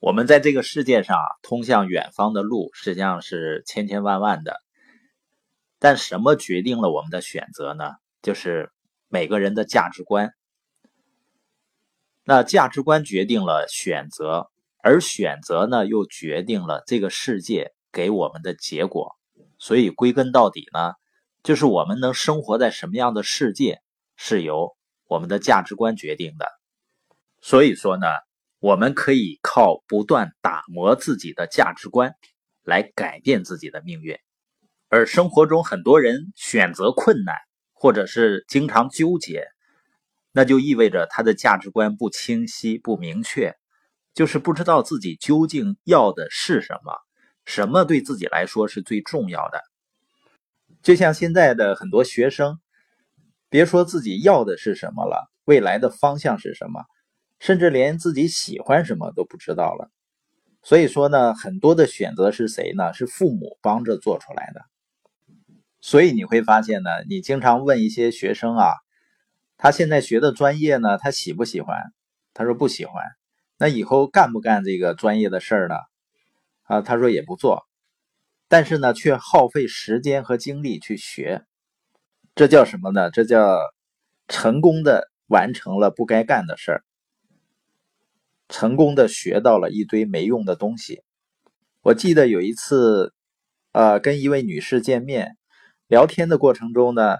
我们在这个世界上啊通向远方的路实际上是千千万万的，但什么决定了我们的选择呢？就是每个人的价值观。那价值观决定了选择，而选择呢又决定了这个世界给我们的结果。所以归根到底呢，就是我们能生活在什么样的世界，是由我们的价值观决定的。所以说呢。我们可以靠不断打磨自己的价值观来改变自己的命运，而生活中很多人选择困难，或者是经常纠结，那就意味着他的价值观不清晰、不明确，就是不知道自己究竟要的是什么，什么对自己来说是最重要的。就像现在的很多学生，别说自己要的是什么了，未来的方向是什么。甚至连自己喜欢什么都不知道了，所以说呢，很多的选择是谁呢？是父母帮着做出来的。所以你会发现呢，你经常问一些学生啊，他现在学的专业呢，他喜不喜欢？他说不喜欢。那以后干不干这个专业的事儿呢？啊，他说也不做，但是呢，却耗费时间和精力去学，这叫什么呢？这叫成功的完成了不该干的事儿。成功的学到了一堆没用的东西。我记得有一次，呃，跟一位女士见面，聊天的过程中呢，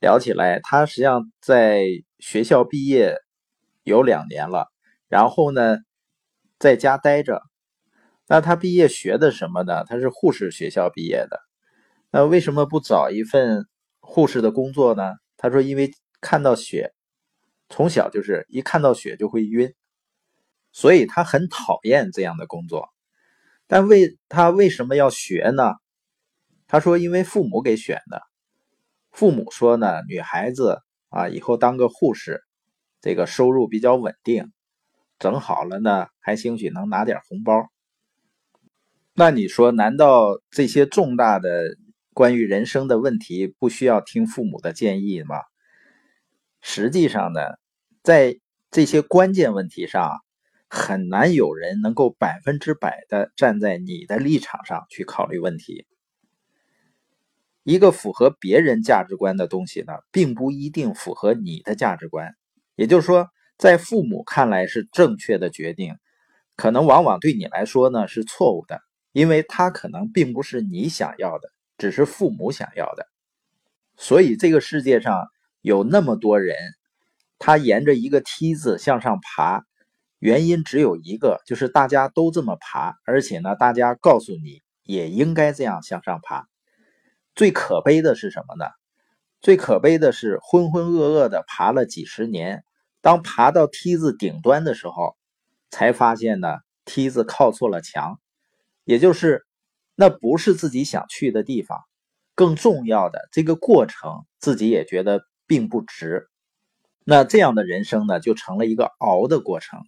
聊起来，她实际上在学校毕业有两年了，然后呢，在家待着。那她毕业学的什么呢？她是护士学校毕业的。那为什么不找一份护士的工作呢？她说，因为看到血，从小就是一看到血就会晕。所以他很讨厌这样的工作，但为他为什么要学呢？他说：“因为父母给选的。父母说呢，女孩子啊，以后当个护士，这个收入比较稳定，整好了呢，还兴许能拿点红包。那你说，难道这些重大的关于人生的问题不需要听父母的建议吗？实际上呢，在这些关键问题上。”很难有人能够百分之百的站在你的立场上去考虑问题。一个符合别人价值观的东西呢，并不一定符合你的价值观。也就是说，在父母看来是正确的决定，可能往往对你来说呢是错误的，因为他可能并不是你想要的，只是父母想要的。所以这个世界上有那么多人，他沿着一个梯子向上爬。原因只有一个，就是大家都这么爬，而且呢，大家告诉你也应该这样向上爬。最可悲的是什么呢？最可悲的是浑浑噩噩的爬了几十年，当爬到梯子顶端的时候，才发现呢，梯子靠错了墙，也就是那不是自己想去的地方。更重要的，这个过程自己也觉得并不值。那这样的人生呢，就成了一个熬的过程。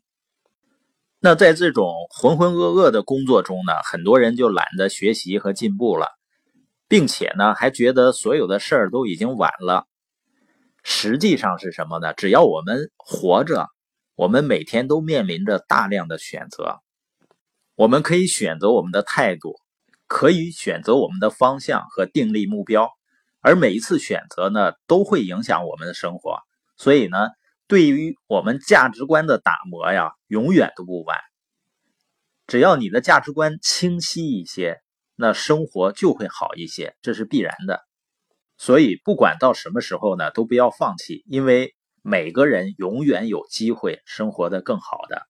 那在这种浑浑噩噩的工作中呢，很多人就懒得学习和进步了，并且呢，还觉得所有的事儿都已经晚了。实际上是什么呢？只要我们活着，我们每天都面临着大量的选择。我们可以选择我们的态度，可以选择我们的方向和定立目标，而每一次选择呢，都会影响我们的生活。所以呢。对于我们价值观的打磨呀，永远都不晚。只要你的价值观清晰一些，那生活就会好一些，这是必然的。所以，不管到什么时候呢，都不要放弃，因为每个人永远有机会生活的更好的。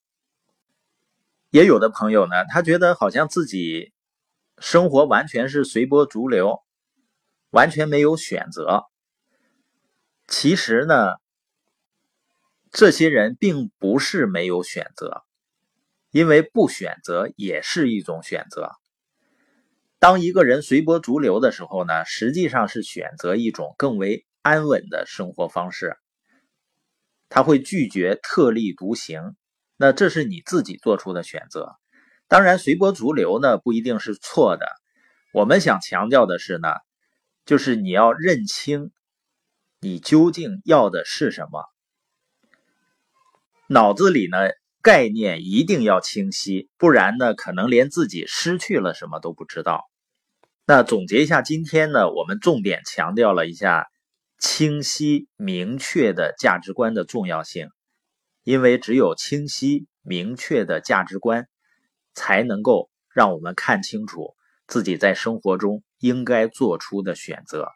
也有的朋友呢，他觉得好像自己生活完全是随波逐流，完全没有选择。其实呢。这些人并不是没有选择，因为不选择也是一种选择。当一个人随波逐流的时候呢，实际上是选择一种更为安稳的生活方式。他会拒绝特立独行，那这是你自己做出的选择。当然，随波逐流呢不一定是错的。我们想强调的是呢，就是你要认清你究竟要的是什么。脑子里呢，概念一定要清晰，不然呢，可能连自己失去了什么都不知道。那总结一下，今天呢，我们重点强调了一下清晰明确的价值观的重要性，因为只有清晰明确的价值观，才能够让我们看清楚自己在生活中应该做出的选择。